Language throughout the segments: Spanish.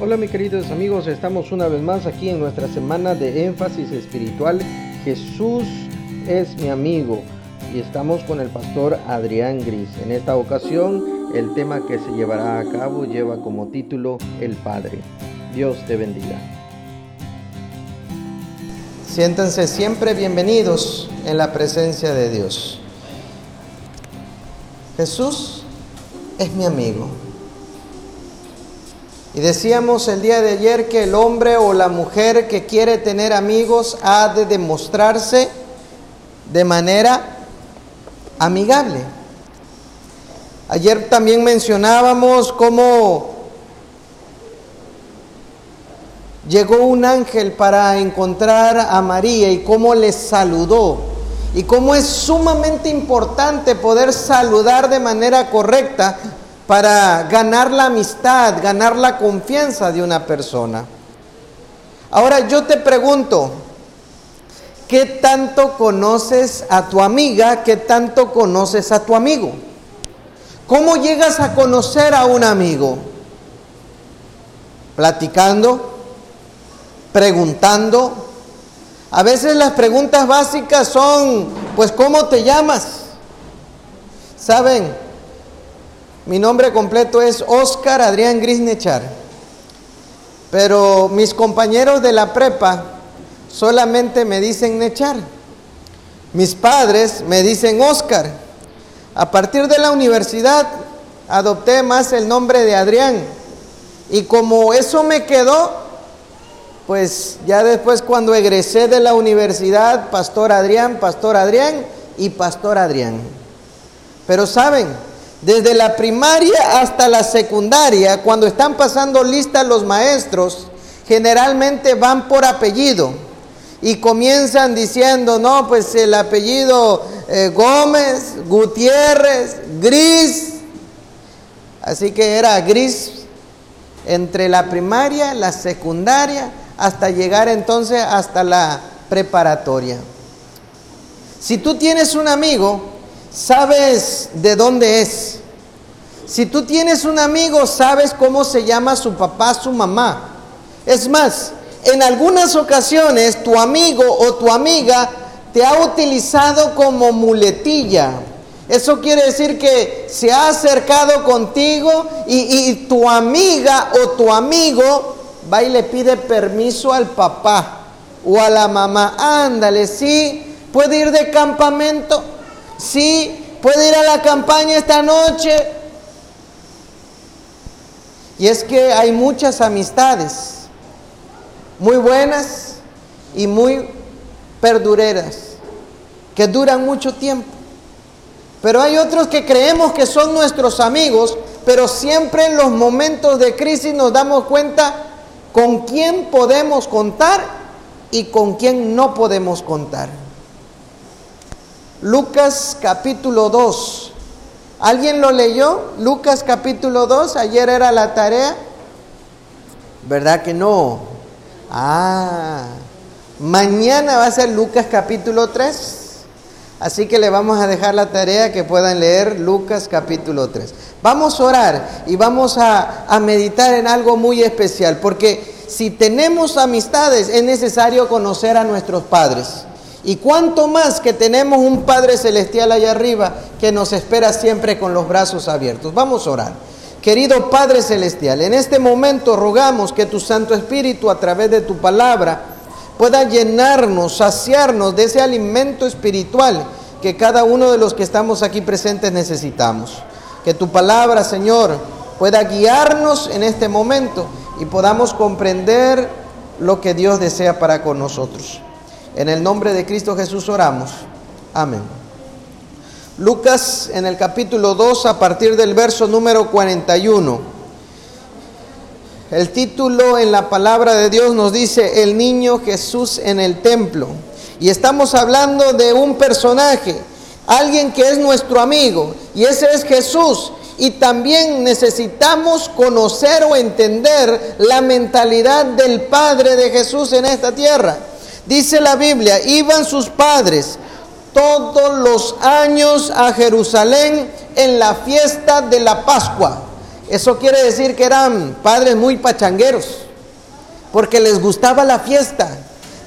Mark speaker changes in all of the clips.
Speaker 1: Hola mis queridos amigos, estamos una vez más aquí en nuestra semana de énfasis espiritual. Jesús es mi amigo y estamos con el pastor Adrián Gris. En esta ocasión el tema que se llevará a cabo lleva como título El Padre. Dios te bendiga. Siéntanse siempre bienvenidos en la presencia de Dios. Jesús es mi amigo. Y decíamos el día de ayer que el hombre o la mujer que quiere tener amigos ha de demostrarse de manera amigable. Ayer también mencionábamos cómo llegó un ángel para encontrar a María y cómo le saludó. Y cómo es sumamente importante poder saludar de manera correcta para ganar la amistad, ganar la confianza de una persona. Ahora yo te pregunto, ¿qué tanto conoces a tu amiga? ¿Qué tanto conoces a tu amigo? ¿Cómo llegas a conocer a un amigo? Platicando, preguntando. A veces las preguntas básicas son, pues, ¿cómo te llamas? ¿Saben? Mi nombre completo es Oscar Adrián Grisnechar. Pero mis compañeros de la prepa solamente me dicen Nechar. Mis padres me dicen Oscar. A partir de la universidad adopté más el nombre de Adrián. Y como eso me quedó, pues ya después cuando egresé de la universidad, Pastor Adrián, Pastor Adrián y Pastor Adrián. Pero saben, desde la primaria hasta la secundaria, cuando están pasando lista los maestros, generalmente van por apellido y comienzan diciendo, no, pues el apellido eh, Gómez, Gutiérrez, Gris. Así que era Gris entre la primaria, la secundaria, hasta llegar entonces hasta la preparatoria. Si tú tienes un amigo, sabes de dónde es. Si tú tienes un amigo, sabes cómo se llama su papá, su mamá. Es más, en algunas ocasiones tu amigo o tu amiga te ha utilizado como muletilla. Eso quiere decir que se ha acercado contigo y, y, tu amiga o tu amigo va y le pide permiso al papá o a la mamá. Ándale, sí, puede ir de campamento. Sí, puede ir a la campaña esta noche. Y es que hay muchas amistades, muy buenas y muy perdureras, que duran mucho tiempo. Pero hay otros que creemos que son nuestros amigos, pero siempre en los momentos de crisis nos damos cuenta con quién podemos contar y con quién no podemos contar. Lucas capítulo 2. ¿Alguien lo leyó? Lucas capítulo 2, ayer era la tarea. ¿Verdad que no? Ah, mañana va a ser Lucas capítulo 3. Así que le vamos a dejar la tarea que puedan leer Lucas capítulo 3. Vamos a orar y vamos a, a meditar en algo muy especial, porque si tenemos amistades es necesario conocer a nuestros padres. Y cuánto más que tenemos un Padre Celestial allá arriba que nos espera siempre con los brazos abiertos. Vamos a orar. Querido Padre Celestial, en este momento rogamos que tu Santo Espíritu a través de tu palabra pueda llenarnos, saciarnos de ese alimento espiritual que cada uno de los que estamos aquí presentes necesitamos. Que tu palabra, Señor, pueda guiarnos en este momento y podamos comprender lo que Dios desea para con nosotros. En el nombre de Cristo Jesús oramos. Amén. Lucas en el capítulo 2 a partir del verso número 41. El título en la palabra de Dios nos dice El niño Jesús en el templo. Y estamos hablando de un personaje, alguien que es nuestro amigo, y ese es Jesús. Y también necesitamos conocer o entender la mentalidad del Padre de Jesús en esta tierra. Dice la Biblia, iban sus padres todos los años a Jerusalén en la fiesta de la Pascua. Eso quiere decir que eran padres muy pachangueros, porque les gustaba la fiesta,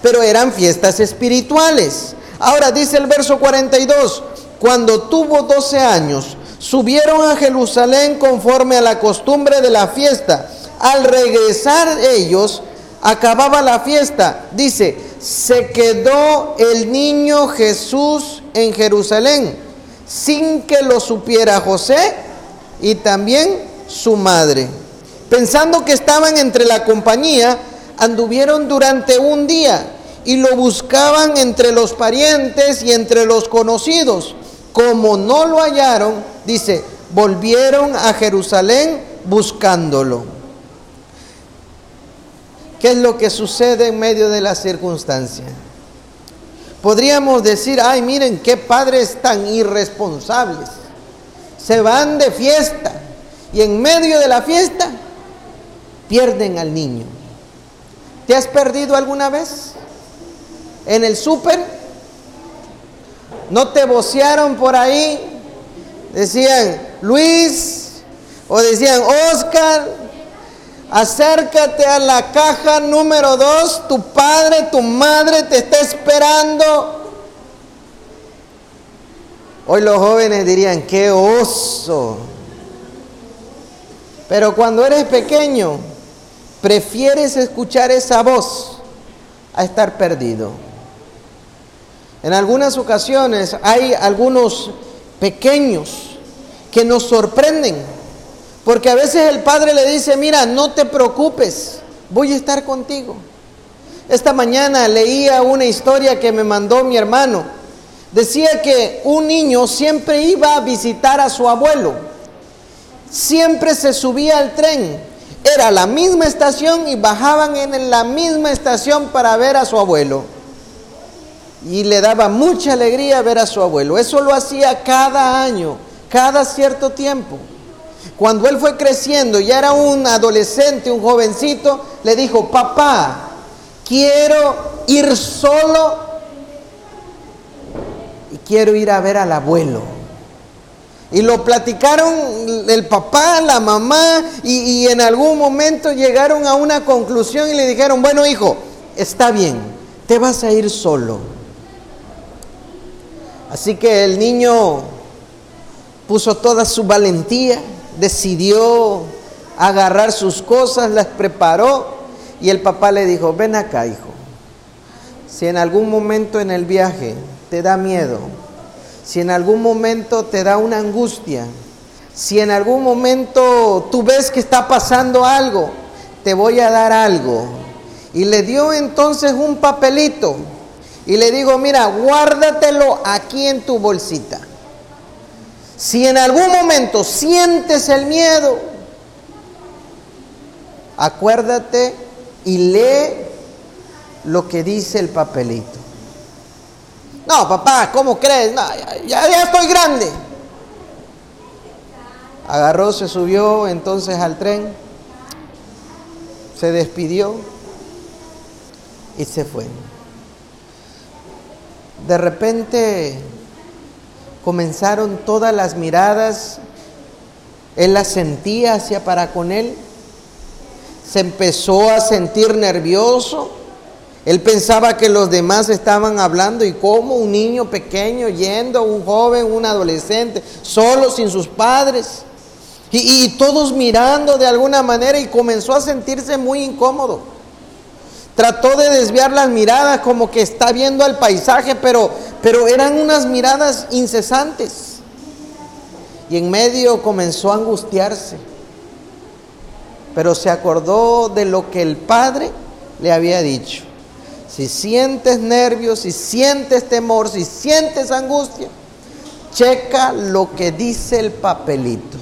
Speaker 1: pero eran fiestas espirituales. Ahora dice el verso 42, cuando tuvo 12 años, subieron a Jerusalén conforme a la costumbre de la fiesta. Al regresar ellos, acababa la fiesta. Dice, se quedó el niño Jesús en Jerusalén sin que lo supiera José y también su madre. Pensando que estaban entre la compañía, anduvieron durante un día y lo buscaban entre los parientes y entre los conocidos. Como no lo hallaron, dice, volvieron a Jerusalén buscándolo. ¿Qué es lo que sucede en medio de la circunstancia? Podríamos decir, ay, miren qué padres tan irresponsables. Se van de fiesta y en medio de la fiesta pierden al niño. ¿Te has perdido alguna vez? ¿En el súper? ¿No te vocearon por ahí? Decían, Luis, o decían, Oscar, acércate a la caja número dos, tu padre, tu madre te está esperando. Hoy los jóvenes dirían, qué oso. Pero cuando eres pequeño, prefieres escuchar esa voz a estar perdido. En algunas ocasiones hay algunos pequeños que nos sorprenden, porque a veces el padre le dice, mira, no te preocupes, voy a estar contigo. Esta mañana leía una historia que me mandó mi hermano. Decía que un niño siempre iba a visitar a su abuelo siempre se subía al tren. Era la misma estación y bajaban en la misma estación para ver a su abuelo. Y le daba mucha alegría ver a su abuelo. Eso lo hacía cada año, cada cierto tiempo. Cuando él fue creciendo, ya era un adolescente, un jovencito, le dijo, papá, quiero ir solo y quiero ir a ver al abuelo. Y lo platicaron el papá, la mamá, y, en algún momento llegaron a una conclusión y le dijeron, bueno hijo, está bien, te vas a ir solo. Así que el niño puso toda su valentía, decidió agarrar sus cosas, las preparó y el papá le dijo, ven acá hijo, si en algún momento en el viaje te da miedo, si en algún momento te da una angustia, si en algún momento tú ves que está pasando algo, te voy a dar algo. Y le dio entonces un papelito y le digo, mira, guárdatelo aquí en tu bolsita. Si en algún momento sientes el miedo, acuérdate y lee lo que dice el papelito. No, papá, ¿cómo crees? ya, ya estoy grande. Agarró, se subió entonces al tren, se despidió y se fue. De repente comenzaron todas las miradas, él las sentía hacia para con él, se empezó a sentir nervioso él pensaba que los demás estaban hablando y cómo un niño pequeño yendo, un joven, un adolescente, solo sin sus padres. Y, todos mirando de alguna manera y comenzó a sentirse muy incómodo. Trató de desviar las miradas como que está viendo al paisaje, pero, pero eran unas miradas incesantes. Y en medio comenzó a angustiarse. Pero se acordó de lo que el padre le había dicho. Si sientes nervios, si sientes temor, si sientes angustia, checa lo que dice el papelito.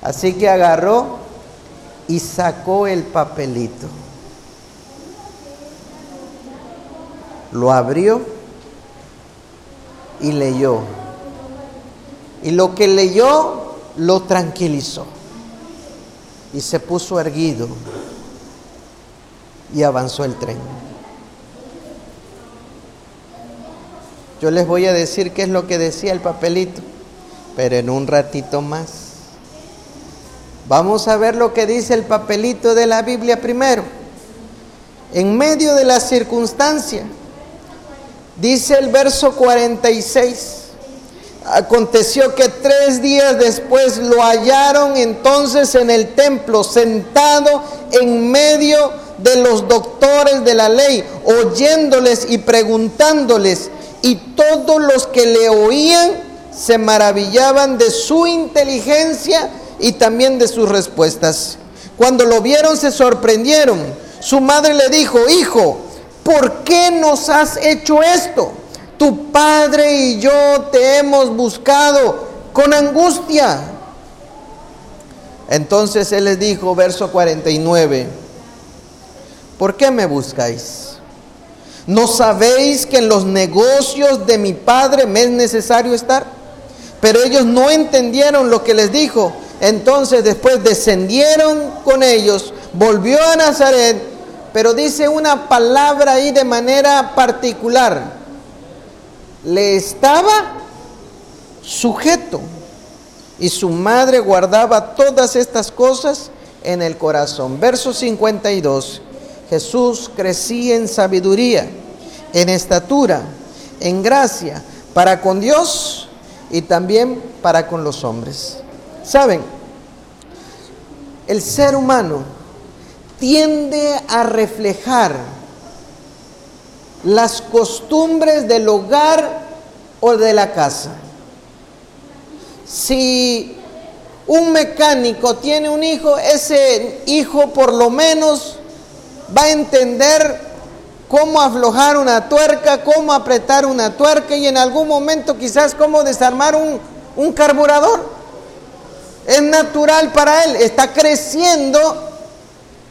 Speaker 1: Así que agarró y sacó el papelito. Lo abrió y leyó. Y lo que leyó lo tranquilizó. Y se puso erguido y avanzó el tren. Yo les voy a decir qué es lo que decía el papelito, pero en un ratito más. Vamos a ver lo que dice el papelito de la Biblia primero. En medio de la circunstancia, dice el verso 46, aconteció que tres días después lo hallaron entonces en el templo, sentado en medio de los doctores de la ley, oyéndoles y preguntándoles, y todos los que le oían se maravillaban de su inteligencia y también de sus respuestas. Cuando lo vieron se sorprendieron. Su madre le dijo, hijo, ¿por qué nos has hecho esto? Tu padre y yo te hemos buscado con angustia. Entonces él les dijo, verso 49, ¿por qué me buscáis? ¿No sabéis que en los negocios de mi padre me es necesario estar? Pero ellos no entendieron lo que les dijo. Entonces después descendieron con ellos, volvió a Nazaret, pero dice una palabra ahí de manera particular. Le estaba sujeto y su madre guardaba todas estas cosas en el corazón. Verso 52. Jesús crecía en sabiduría, en estatura, en gracia, para con Dios y también para con los hombres. Saben, el ser humano tiende a reflejar las costumbres del hogar o de la casa. Si un mecánico tiene un hijo, ese hijo por lo menos va a entender cómo aflojar una tuerca, cómo apretar una tuerca y en algún momento quizás cómo desarmar un, un carburador. Es natural para él, está creciendo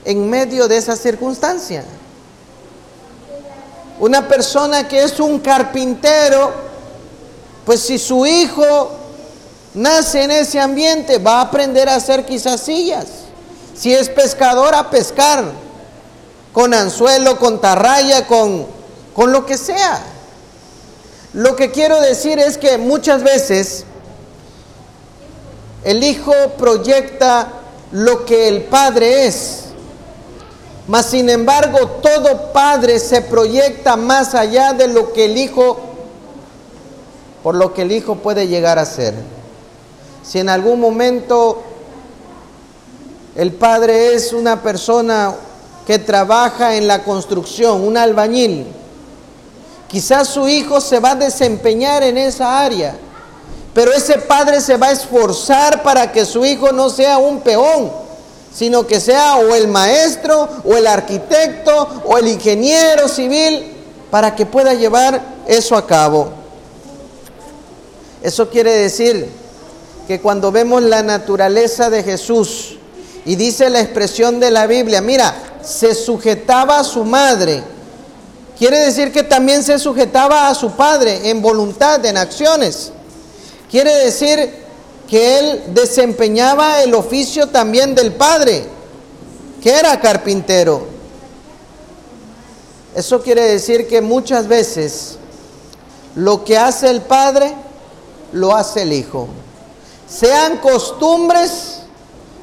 Speaker 1: en medio de esa circunstancia. Una persona que es un carpintero, pues si su hijo nace en ese ambiente, va a aprender a hacer quizás sillas. Si es pescador, a pescar, con anzuelo, con tarraya, con, con lo que sea. Lo que quiero decir es que muchas veces el Hijo proyecta lo que el Padre es. Mas sin embargo, todo Padre se proyecta más allá de lo que el Hijo, por lo que el Hijo puede llegar a ser. Si en algún momento el Padre es una persona que trabaja en la construcción, un albañil, quizás su hijo se va a desempeñar en esa área pero ese padre se va a esforzar para que su hijo no sea un peón, sino que sea o el maestro, o el arquitecto, o el ingeniero civil, para que pueda llevar eso a cabo. Eso quiere decir que cuando vemos la naturaleza de Jesús, y dice la expresión de la Biblia, mira, se sujetaba a su madre, quiere decir que también se sujetaba a su padre en voluntad, en acciones. Quiere decir que él desempeñaba el oficio también del padre, que era carpintero. Eso quiere decir que muchas veces lo que hace el padre, lo hace el hijo. Sean costumbres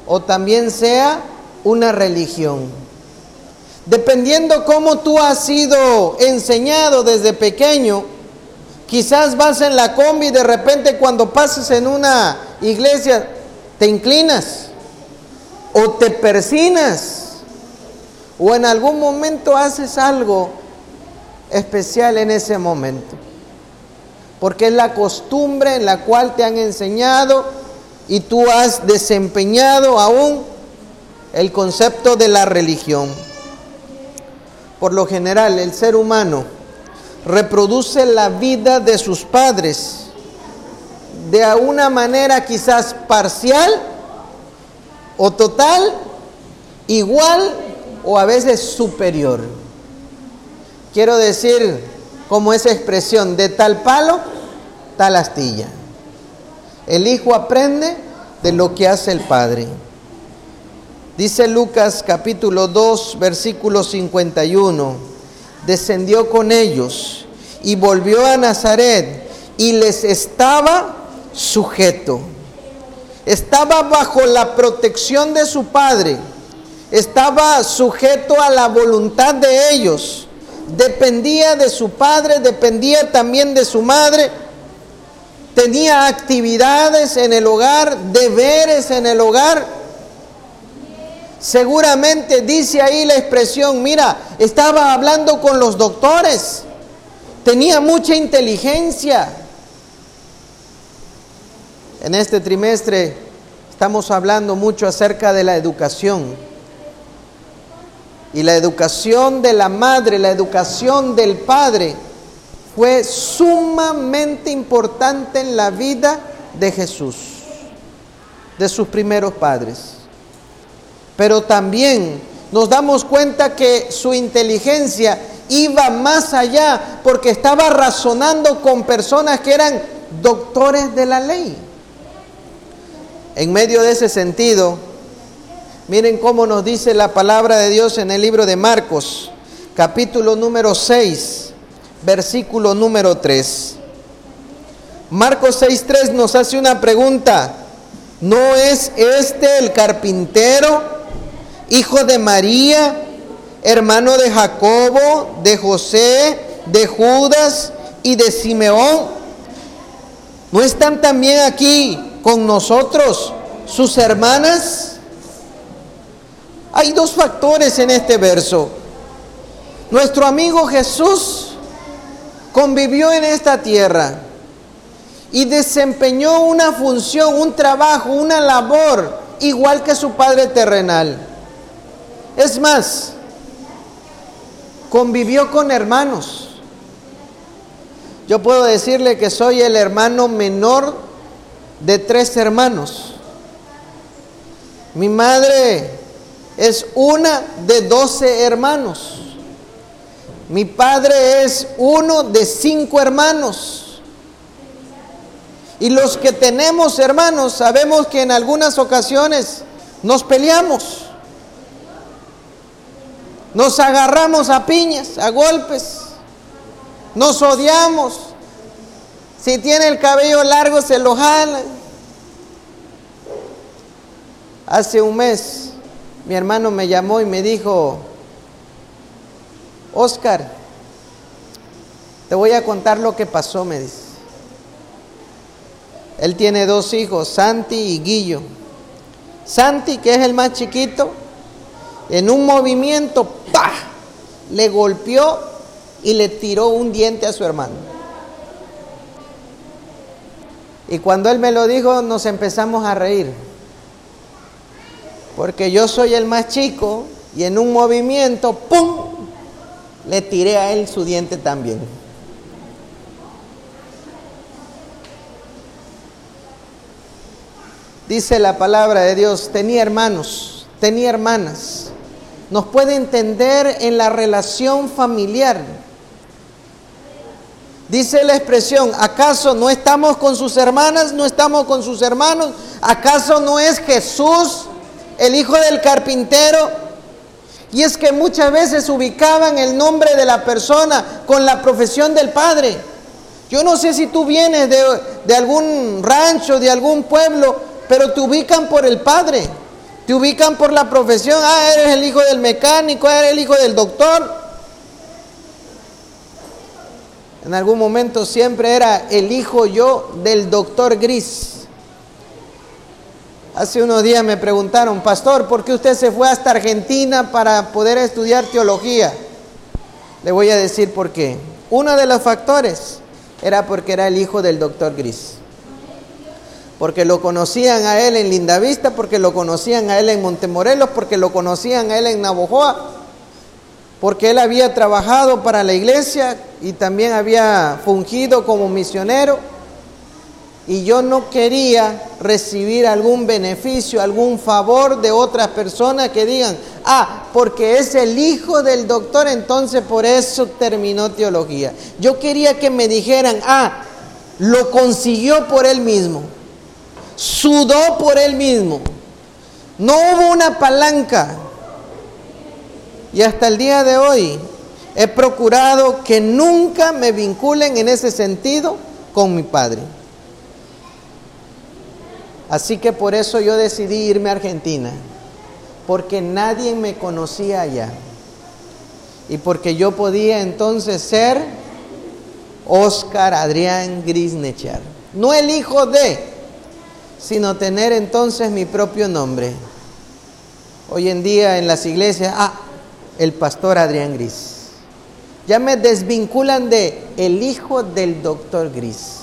Speaker 1: o también sea una religión. Dependiendo cómo tú has sido enseñado desde pequeño, Quizás vas en la combi y de repente cuando pases en una iglesia te inclinas o te persinas o en algún momento haces algo especial en ese momento. Porque es la costumbre en la cual te han enseñado y tú has desempeñado aún el concepto de la religión. Por lo general, el ser humano reproduce la vida de sus padres de una manera quizás parcial o total, igual o a veces superior. Quiero decir, como esa expresión, de tal palo, tal astilla. El hijo aprende de lo que hace el padre. Dice Lucas capítulo 2, versículo 51 descendió con ellos y volvió a Nazaret y les estaba sujeto. estaba bajo la protección de su padre, estaba sujeto a la voluntad de ellos, dependía de su padre, dependía también de su madre, tenía actividades en el hogar, deberes en el hogar. Seguramente dice ahí la expresión, mira, estaba hablando con los doctores, tenía mucha inteligencia. En este trimestre estamos hablando mucho acerca de la educación. Y la educación de la madre, la educación del padre fue sumamente importante en la vida de Jesús, de sus primeros padres. Pero también nos damos cuenta que su inteligencia iba más allá porque estaba razonando con personas que eran doctores de la ley. En medio de ese sentido, miren cómo nos dice la palabra de Dios en el libro de Marcos, capítulo número 6 versículo número 3. Marcos 6.3 nos hace una pregunta. ¿No es este el carpintero, hijo de María, hermano de Jacobo, de José, de Judas y de Simeón? ¿No están también aquí con nosotros sus hermanas? Hay dos factores en este verso. Nuestro amigo Jesús convivió en esta tierra y desempeñó una función, un trabajo, una labor igual que su padre terrenal. Es más, convivió con hermanos. Yo puedo decirle que soy el hermano menor de tres hermanos. Mi madre es una de doce hermanos. Mi padre es uno de cinco hermanos. Y los que tenemos hermanos sabemos que en algunas ocasiones nos peleamos. Nos agarramos a piñas, a golpes. Nos odiamos. Si tiene el cabello largo se lo jala. Hace un mes mi hermano me llamó y me dijo, Oscar, te voy a contar lo que pasó, me dice. Él tiene dos hijos, Santi y Guillo. Santi, que es el más chiquito, en un movimiento, ¡pah! le golpeó y le tiró un diente a su hermano. Y cuando él me lo dijo, nos empezamos a reír. Porque yo soy el más chico y en un movimiento, ¡pum! le tiré a él su diente también. Dice la palabra de Dios, tenía hermanos, tenía hermanas. Nos puede entender en la relación familiar. Dice la expresión, ¿acaso no estamos con sus hermanas? ¿No estamos con sus hermanos? ¿Acaso no es Jesús, el hijo del carpintero, y es que muchas veces ubicaban el nombre de la persona con la profesión del padre. Yo no sé si tú vienes de, algún rancho, de algún pueblo, pero te ubican por el padre. Te ubican por la profesión. Ah, eres el hijo del mecánico, eres el hijo del doctor. En algún momento siempre era el hijo yo del doctor Gris. Hace unos días me preguntaron, pastor, ¿por qué usted se fue hasta Argentina para poder estudiar teología? Le voy a decir por qué. Uno de los factores era porque era el hijo del doctor Gris. Porque lo conocían a él en Lindavista, porque lo conocían a él en Montemorelos, porque lo conocían a él en Navojoa, porque él había trabajado para la iglesia y también había fungido como misionero y yo no quería recibir algún beneficio, algún favor de otras personas que digan, ah, porque es el hijo del doctor, entonces por eso terminó teología. Yo quería que me dijeran, ah, lo consiguió por él mismo, sudó por él mismo, no hubo una palanca. Y hasta el día de hoy he procurado que nunca me vinculen en ese sentido con mi padre. Así que por eso yo decidí irme a Argentina, porque nadie me conocía allá. Y porque yo podía entonces ser Oscar Adrián Grisnechar. No el hijo de, sino tener entonces mi propio nombre. Hoy en día en las iglesias, ah, el pastor Adrián Gris. Ya me desvinculan de el hijo del doctor Gris.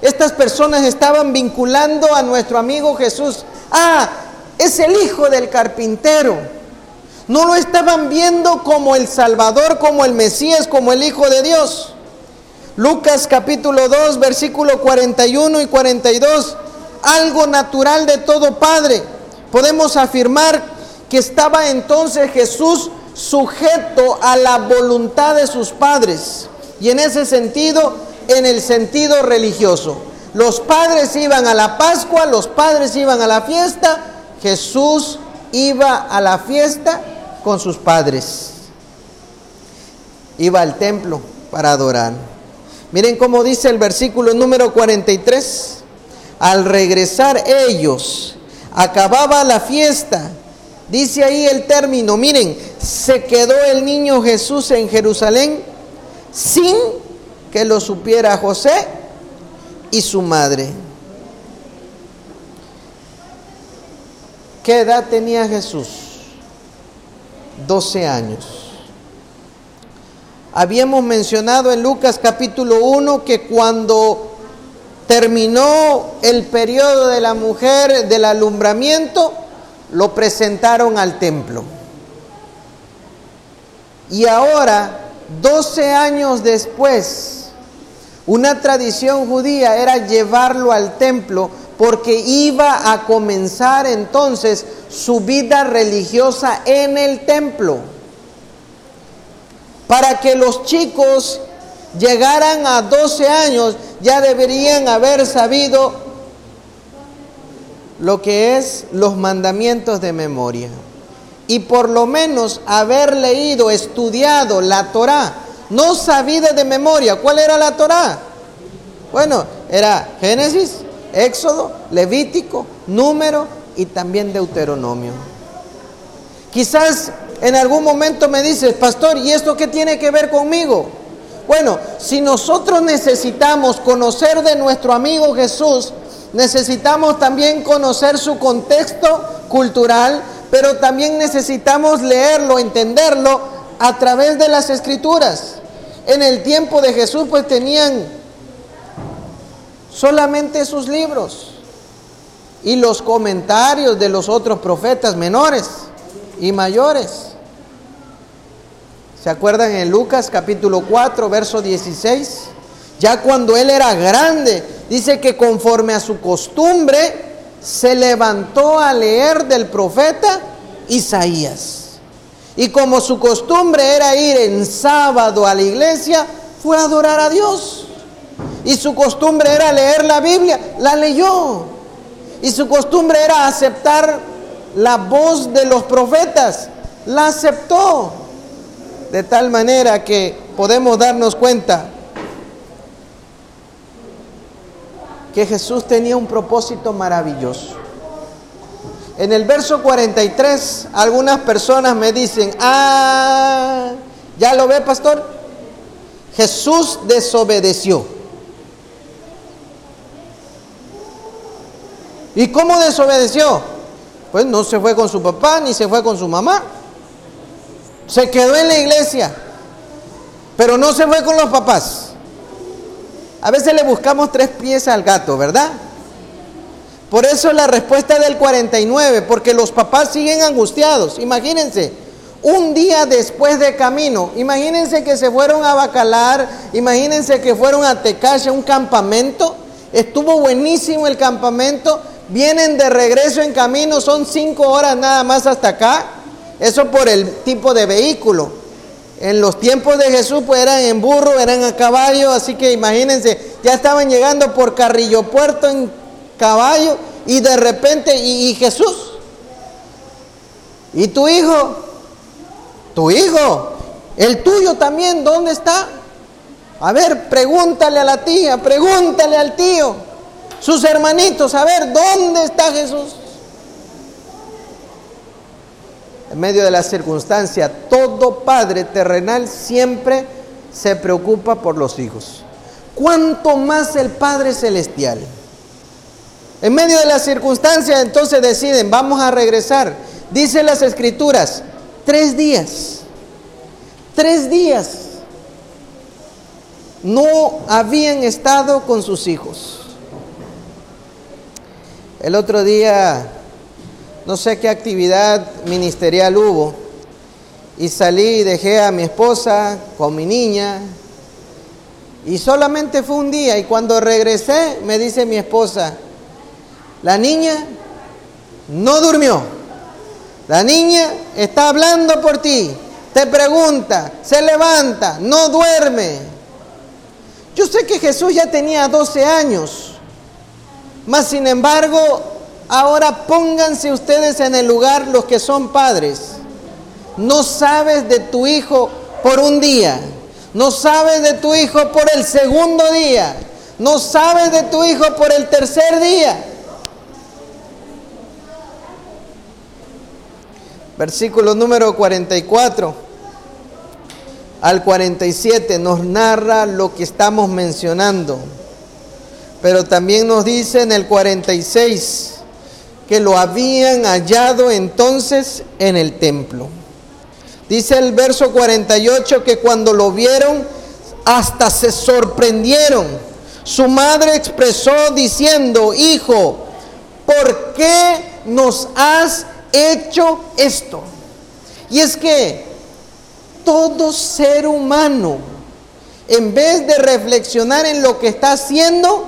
Speaker 1: Estas personas estaban vinculando a nuestro amigo Jesús. Ah, es el hijo del carpintero. No lo estaban viendo como el Salvador, como el Mesías, como el Hijo de Dios. Lucas capítulo 2, versículo 41 y 42. Algo natural de todo Padre. Podemos afirmar que estaba entonces Jesús sujeto a la voluntad de sus padres. Y en ese sentido, en el sentido religioso. Los padres iban a la Pascua, los padres iban a la fiesta, Jesús iba a la fiesta con sus padres. Iba al templo para adorar. Miren cómo dice el versículo número 43. Al regresar ellos, acababa la fiesta. Dice ahí el término, miren, se quedó el niño Jesús en Jerusalén sin que lo supiera José y su madre. ¿Qué edad tenía Jesús? 12 años. Habíamos mencionado en Lucas capítulo 1 que cuando terminó el periodo de la mujer del alumbramiento, lo presentaron al templo. Y ahora, 12 años después, una tradición judía era llevarlo al templo porque iba a comenzar entonces su vida religiosa en el templo. Para que los chicos llegaran a 12 años ya deberían haber sabido lo que es los mandamientos de memoria. Y por lo menos haber leído, estudiado la Torá no sabía de memoria. ¿Cuál era la Torá? Bueno, era Génesis, Éxodo, Levítico, Número y también Deuteronomio. Quizás en algún momento me dices, pastor, ¿y esto qué tiene que ver conmigo? Bueno, si nosotros necesitamos conocer de nuestro amigo Jesús, necesitamos también conocer su contexto cultural, pero también necesitamos leerlo, entenderlo a través de las escrituras. En el tiempo de Jesús pues tenían solamente sus libros y los comentarios de los otros profetas menores y mayores. ¿Se acuerdan en Lucas capítulo 4, verso 16? Ya cuando él era grande, dice que conforme a su costumbre, se levantó a leer del profeta Isaías. Y como su costumbre era ir en sábado a la iglesia, fue a adorar a Dios. Y su costumbre era leer la Biblia, la leyó. Y su costumbre era aceptar la voz de los profetas, la aceptó. De tal manera que podemos darnos cuenta que Jesús tenía un propósito maravilloso. En el verso 43, algunas personas me dicen, ah, ¿ya lo ve, pastor? Jesús desobedeció. ¿Y cómo desobedeció? Pues no se fue con su papá ni se fue con su mamá. Se quedó en la iglesia, pero no se fue con los papás. A veces le buscamos tres pies al gato, ¿verdad? Por eso la respuesta del 49, porque los papás siguen angustiados. Imagínense, un día después de camino, imagínense que se fueron a Bacalar, imagínense que fueron a Tecache, un campamento. Estuvo buenísimo el campamento. Vienen de regreso en camino, son cinco horas nada más hasta acá. Eso por el tipo de vehículo. En los tiempos de Jesús pues eran en burro, eran a caballo, así que imagínense, ya estaban llegando por Carrillo Puerto en caballo y de repente, ¿y, Jesús? ¿Y tu hijo? Tu hijo, el tuyo también, ¿dónde está? A ver, pregúntale a la tía, pregúntale al tío. sus hermanitos a ver dónde está Jesús. En medio de la circunstancia, todo padre terrenal siempre se preocupa por los hijos. ¿Cuánto más el Padre Celestial? En medio de la circunstancia, entonces deciden, vamos a regresar. Dice las escrituras, tres días. Tres días no habían estado con sus hijos. El otro día, no sé qué actividad ministerial hubo, y salí y dejé a mi esposa con mi niña, y solamente fue un día, y cuando regresé me dice mi esposa, la niña no durmió, la niña está hablando por ti, te pregunta, se levanta, no duerme. Yo sé que Jesús ya tenía 12 años, mas sin embargo, ahora pónganse ustedes en el lugar los que son padres. No sabes de tu hijo por un día, no sabes de tu hijo por el segundo día, no sabes de tu hijo por el tercer día. Versículo número 44 al 47 nos narra lo que estamos mencionando. Pero también nos dice en el 46 que lo habían hallado entonces en el templo. Dice el verso 48 que cuando lo vieron hasta se sorprendieron. Su madre expresó diciendo, hijo, ¿por qué nos has hecho esto. Y es que todo ser humano, en vez de reflexionar en lo que está haciendo,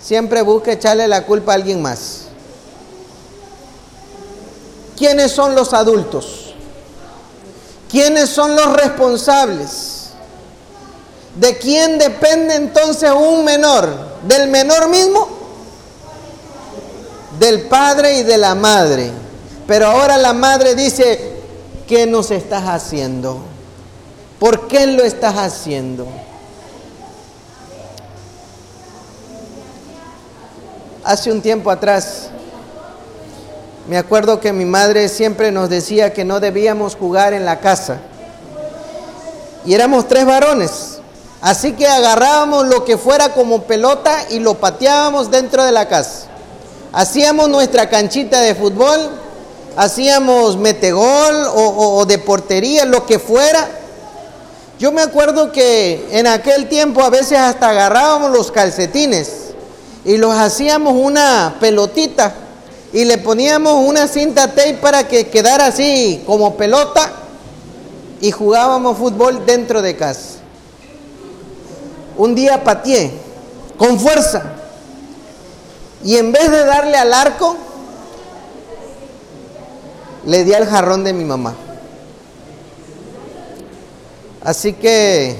Speaker 1: siempre busca echarle la culpa a alguien más. ¿Quiénes son los adultos? ¿Quiénes son los responsables? ¿De quién depende entonces un menor? ¿Del menor mismo? Del padre y de la madre. Pero ahora la madre dice, ¿qué nos estás haciendo? ¿Por qué lo estás haciendo? Hace un tiempo atrás, me acuerdo que mi madre siempre nos decía que no debíamos jugar en la casa. Y éramos tres varones. Así que agarrábamos lo que fuera como pelota y lo pateábamos dentro de la casa. Hacíamos nuestra canchita de fútbol hacíamos metegol o, de portería, lo que fuera. Yo me acuerdo que en aquel tiempo a veces hasta agarrábamos los calcetines y los hacíamos una pelotita y le poníamos una cinta tape para que quedara así como pelota y jugábamos fútbol dentro de casa. Un día pateé con fuerza y en vez de darle al arco, le di al jarrón de mi mamá. Así que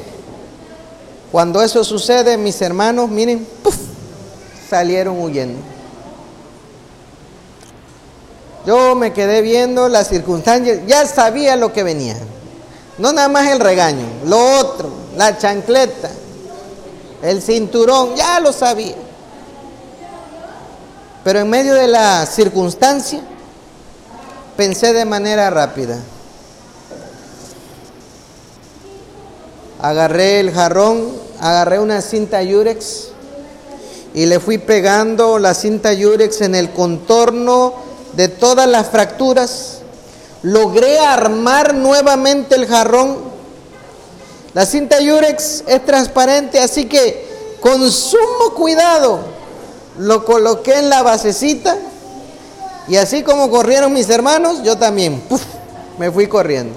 Speaker 1: cuando eso sucede, mis hermanos, miren, salieron huyendo. Yo me quedé viendo las circunstancias, ya sabía lo que venía. No nada más el regaño, lo otro, la chancleta, el cinturón, ya lo sabía. Pero en medio de la circunstancia, pensé de manera rápida. Agarré el jarrón, agarré una cinta yurex y le fui pegando la cinta yurex en el contorno de todas las fracturas. Logré armar nuevamente el jarrón. La cinta yurex es transparente, así que con sumo cuidado lo coloqué en la basecita y así como corrieron mis hermanos, yo también me fui corriendo.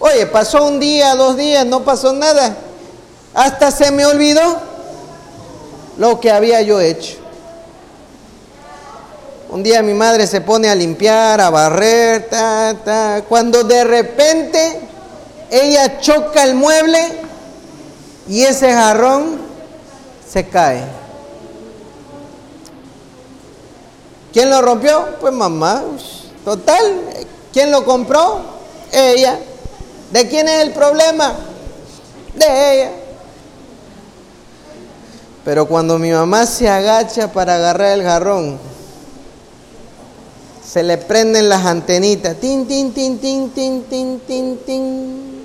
Speaker 1: Oye, pasó un día, dos días, no pasó nada. Hasta se me olvidó lo que había yo hecho. Un día mi madre se pone a limpiar, a barrer, ta, ta. Cuando de repente ella choca el mueble y ese jarrón se cae. ¿Quién lo rompió? Pues mamá. Total, ¿quién lo compró? Ella. ¿De quién es el problema? De ella. Pero cuando mi mamá se agacha para agarrar el jarrón, se le prenden las antenitas. Tin, tin, tin, tin, tin, tin, tin, tin.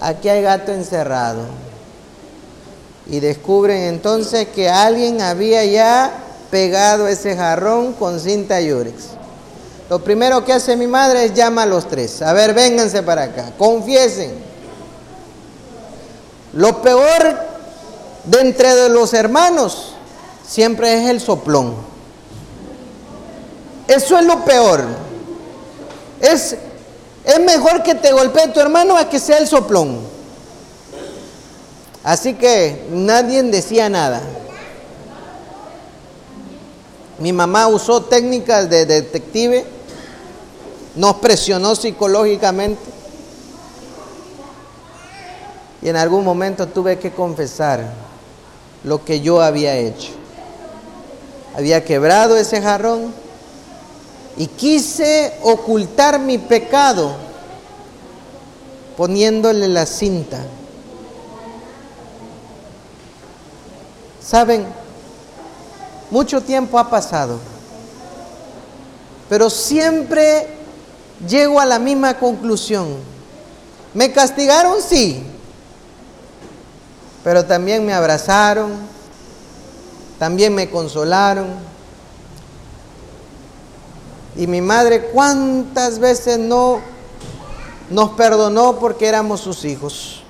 Speaker 1: Aquí hay gato encerrado. Y descubren entonces que alguien había ya pegado ese jarrón con cinta yurex. Lo primero que hace mi madre es llama a los tres. A ver, vénganse para acá, confiesen. Lo peor de entre los hermanos siempre es el soplón. Eso es lo peor. Es, es mejor que te golpee tu hermano a que sea el soplón. Así que nadie decía nada. Mi mamá usó técnicas de detective, nos presionó psicológicamente y en algún momento tuve que confesar lo que yo había hecho. Había quebrado ese jarrón y quise ocultar mi pecado poniéndole la cinta. ¿Saben? Mucho tiempo ha pasado, pero siempre llego a la misma conclusión. Me castigaron, sí, pero también me abrazaron, también me consolaron. Y mi madre cuántas veces no nos perdonó porque éramos sus hijos.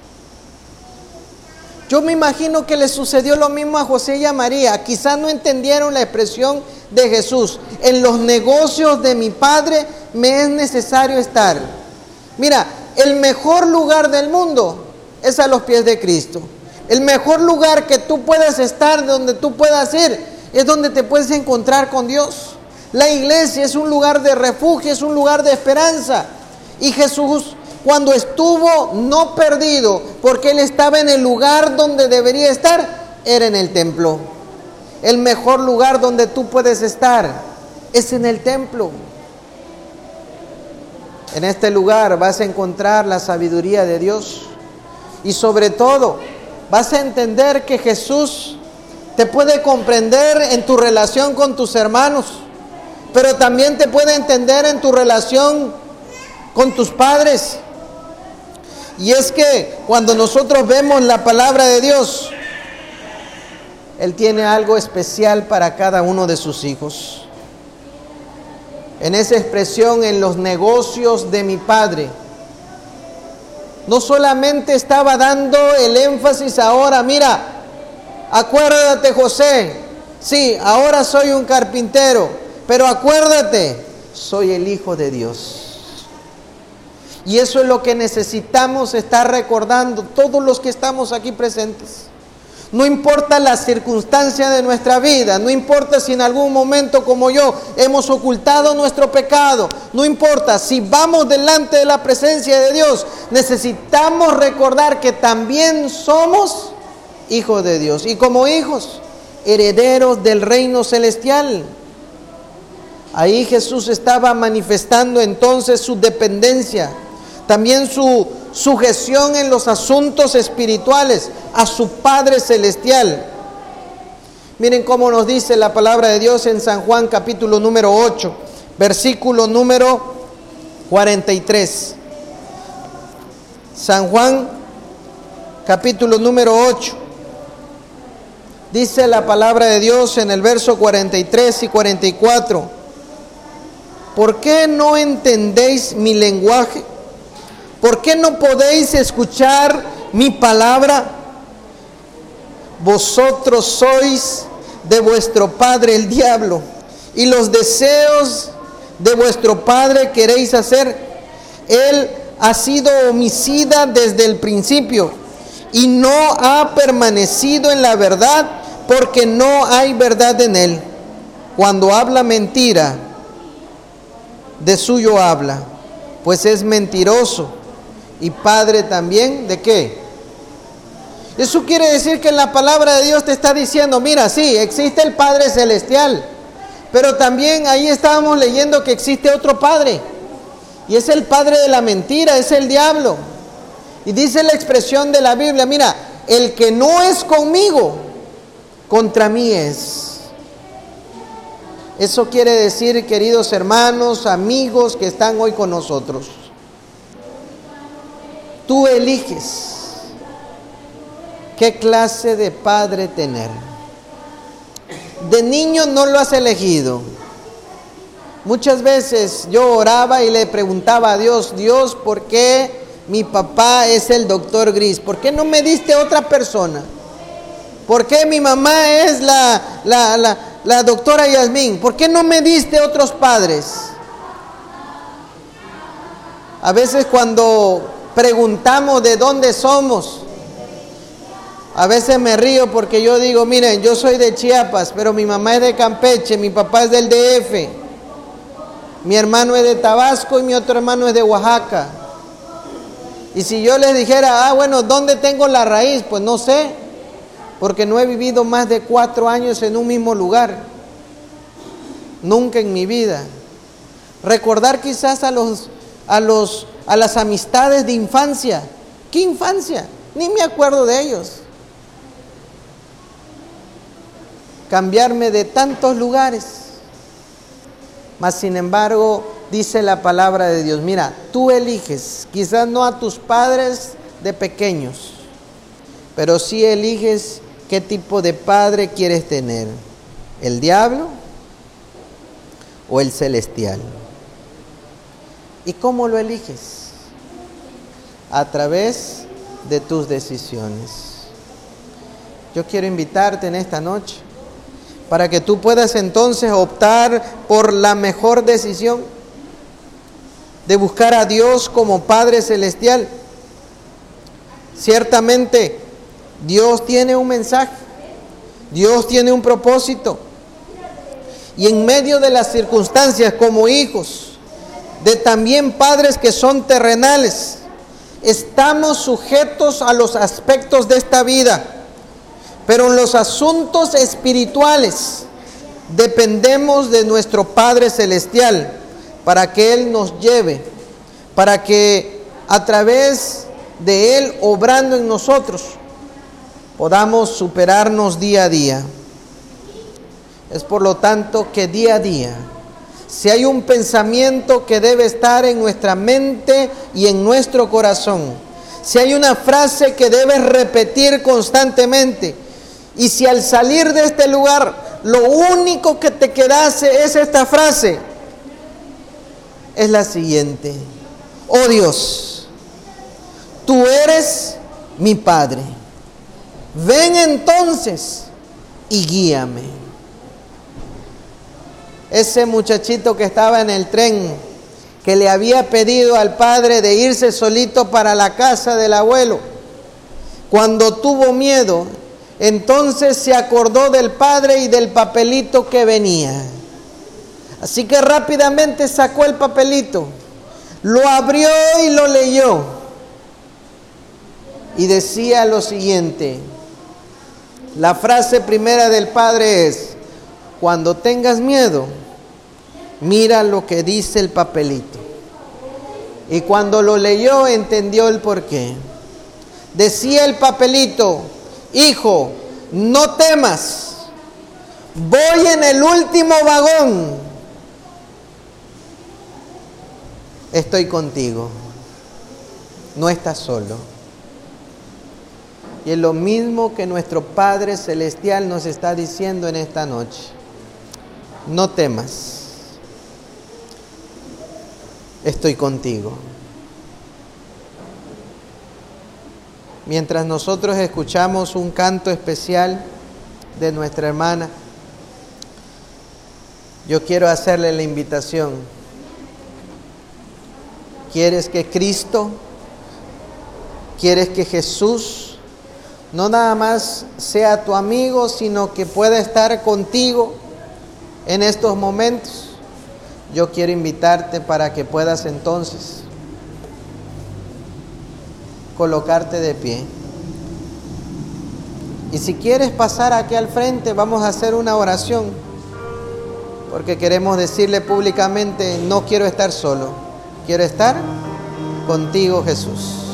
Speaker 1: Yo me imagino que le sucedió lo mismo a José y a María. Quizás no entendieron la expresión de Jesús. En los negocios de mi Padre me es necesario estar. Mira, el mejor lugar del mundo es a los pies de Cristo. El mejor lugar que tú puedas estar, donde tú puedas ir, es donde te puedes encontrar con Dios. La iglesia es un lugar de refugio, es un lugar de esperanza. Y Jesús cuando estuvo no perdido, porque él estaba en el lugar donde debería estar, era en el templo. El mejor lugar donde tú puedes estar es en el templo. En este lugar vas a encontrar la sabiduría de Dios y sobre todo vas a entender que Jesús te puede comprender en tu relación con tus hermanos, pero también te puede entender en tu relación con tus padres, y es que cuando nosotros vemos la palabra de Dios, Él tiene algo especial para cada uno de sus hijos. En esa expresión, en los negocios de mi Padre, no solamente estaba dando el énfasis ahora, mira, acuérdate José, sí, ahora soy un carpintero, pero acuérdate, soy el Hijo de Dios. Y eso es lo que necesitamos estar recordando todos los que estamos aquí presentes. No importa la circunstancia de nuestra vida, no importa si en algún momento como yo hemos ocultado nuestro pecado, no importa si vamos delante de la presencia de Dios, necesitamos recordar que también somos hijos de Dios y como hijos, herederos del reino celestial. Ahí Jesús estaba manifestando entonces su dependencia también su sujeción en los asuntos espirituales a su Padre Celestial. Miren cómo nos dice la palabra de Dios en San Juan capítulo número 8, versículo número 43. San Juan capítulo número 8. Dice la palabra de Dios en el verso 43 y 44. ¿Por qué no entendéis mi lenguaje? ¿Por qué no podéis escuchar mi palabra? Vosotros sois de vuestro padre el diablo y los deseos de vuestro padre queréis hacer. Él ha sido homicida desde el principio y no ha permanecido en la verdad porque no hay verdad en él. Cuando habla mentira, de suyo habla, pues es mentiroso y Padre también de qué? Eso quiere decir que la palabra de Dios te está diciendo, mira, sí, existe el Padre Celestial, pero también ahí estábamos leyendo que existe otro Padre, y es el Padre de la mentira, es el diablo. Y dice la expresión de la Biblia, mira, el que no es conmigo, contra mí es. Eso quiere decir, queridos hermanos, amigos que están hoy con nosotros, tú eliges qué clase de padre tener. De niño no lo has elegido. Muchas veces yo oraba y le preguntaba a Dios, Dios, ¿por qué mi papá es el doctor Gris? ¿Por qué no me diste otra persona? ¿Por qué mi mamá es la, la, doctora Yasmín? ¿Por qué no me diste otros padres? A veces cuando preguntamos de dónde somos, a veces me río porque yo digo, miren, yo soy de Chiapas, pero mi mamá es de Campeche, mi papá es del DF, mi hermano es de Tabasco y mi otro hermano es de Oaxaca. Y si yo les dijera, ah, bueno, ¿dónde tengo la raíz? Pues no sé porque no he vivido más de cuatro años en un mismo lugar, nunca en mi vida. Recordar quizás a los, a los, a las amistades de infancia. ¿Qué infancia? Ni me acuerdo de ellos. Cambiarme de tantos lugares. Mas sin embargo, dice la palabra de Dios, mira, tú eliges, quizás no a tus padres de pequeños, pero sí eliges ¿Qué tipo de padre quieres tener? ¿El diablo o el celestial? ¿Y cómo lo eliges? A través de tus decisiones. Yo quiero invitarte en esta noche para que tú puedas entonces optar por la mejor decisión de buscar a Dios como Padre Celestial. Ciertamente, Dios tiene un mensaje, Dios tiene un propósito. Y en medio de las circunstancias como hijos, de también padres que son terrenales, estamos sujetos a los aspectos de esta vida, pero en los asuntos espirituales dependemos de nuestro Padre Celestial para que Él nos lleve, para que a través de Él obrando en nosotros, podamos superarnos día a día. Es por lo tanto que día a día, si hay un pensamiento que debe estar en nuestra mente y en nuestro corazón, si hay una frase que debes repetir constantemente, y si al salir de este lugar lo único que te quedase es esta frase, es la siguiente. Oh Dios, tú eres mi Padre Ven entonces y guíame. Ese muchachito que estaba en el tren, que le había pedido al padre de irse solito para la casa del abuelo, cuando tuvo miedo, entonces se acordó del padre y del papelito que venía. Así que rápidamente sacó el papelito, lo abrió y lo leyó. Y decía lo siguiente, la frase primera del Padre es, cuando tengas miedo, mira lo que dice el papelito. Y cuando lo leyó entendió el porqué. Decía el papelito, hijo, no temas, voy en el último vagón, estoy contigo, no estás solo. Y es lo mismo que nuestro Padre Celestial nos está diciendo en esta noche. No temas. Estoy contigo. Mientras nosotros escuchamos un canto especial de nuestra hermana, yo quiero hacerle la invitación. ¿Quieres que Cristo, quieres que Jesús no nada más sea tu amigo, sino que pueda estar contigo en estos momentos. Yo quiero invitarte para que puedas entonces colocarte de pie. Y si quieres pasar aquí al frente, vamos a hacer una oración, porque queremos decirle públicamente, no quiero estar solo, quiero estar contigo Jesús.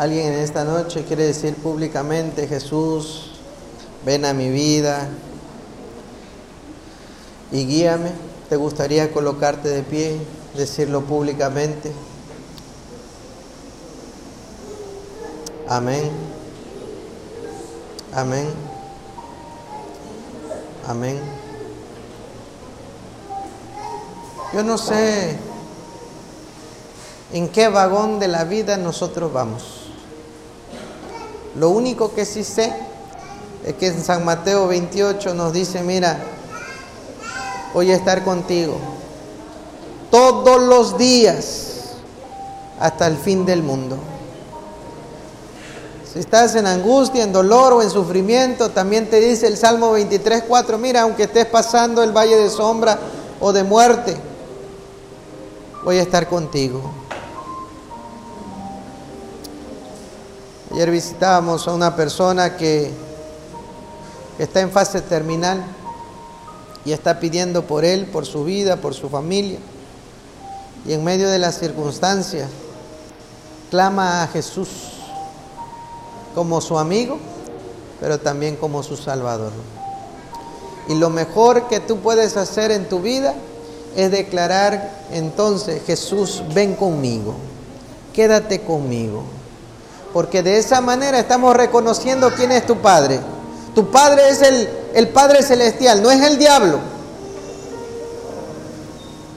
Speaker 1: Alguien en esta noche quiere decir públicamente, Jesús, ven a mi vida y guíame. ¿Te gustaría colocarte de pie, decirlo públicamente? Amén. Amén. Amén. Yo no sé en qué vagón de la vida nosotros vamos. Lo único que sí sé es que en San Mateo 28 nos dice, mira, voy a estar contigo todos los días hasta el fin del mundo. Si estás en angustia, en dolor o en sufrimiento, también te dice el Salmo 23, 4, mira, aunque estés pasando el valle de sombra o de muerte, voy a estar contigo. Ayer visitábamos a una persona que, está en fase terminal y está pidiendo por él, por su vida, por su familia. Y en medio de las circunstancias, clama a Jesús como su amigo, pero también como su Salvador. Y lo mejor que tú puedes hacer en tu vida es declarar entonces, Jesús, ven conmigo, quédate conmigo. Porque de esa manera estamos reconociendo quién es tu Padre. Tu Padre es el, el Padre Celestial, no es el diablo,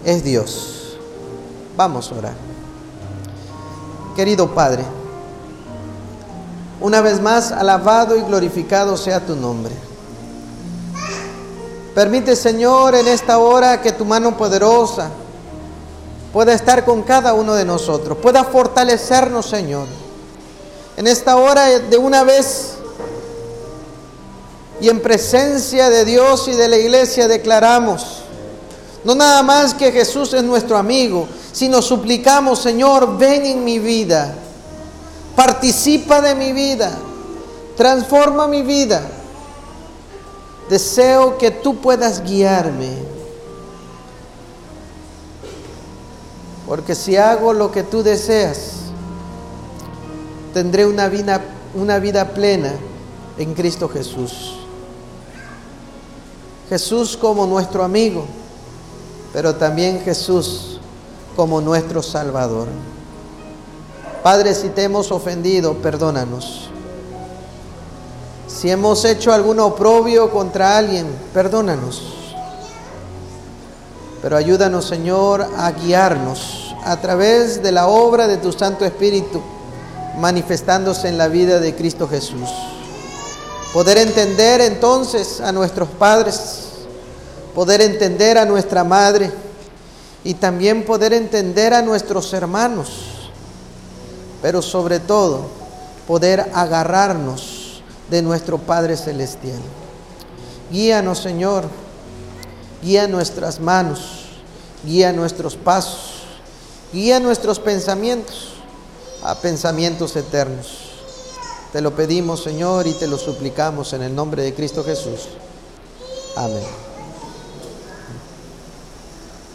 Speaker 1: es Dios. Vamos a orar. Querido Padre, una vez más, alabado y glorificado sea tu nombre. Permite, Señor, en esta hora que tu mano poderosa pueda estar con cada uno de nosotros, pueda fortalecernos, Señor. En esta hora de una vez y en presencia de Dios y de la iglesia declaramos, no nada más que Jesús es nuestro amigo, sino suplicamos, Señor, ven en mi vida participa de mi vida, transforma mi vida. Deseo que tú puedas guiarme. Porque si hago lo que tú deseas, tendré una vida, una vida plena en Cristo Jesús. Jesús como nuestro amigo, pero también Jesús como nuestro Salvador. Padre, si te hemos ofendido, perdónanos. Si hemos hecho algún oprobio contra alguien, perdónanos. Pero ayúdanos, Señor, a guiarnos a través de la obra de tu Santo Espíritu, manifestándose en la vida de Cristo Jesús. Poder entender entonces a nuestros padres, poder entender a nuestra madre y también poder entender a nuestros hermanos pero sobre todo poder agarrarnos de nuestro Padre Celestial. Guíanos, Señor, guía nuestras manos, guía nuestros pasos, guía nuestros pensamientos a pensamientos eternos. Te lo pedimos, Señor, y te lo suplicamos en el nombre de Cristo Jesús. Amén.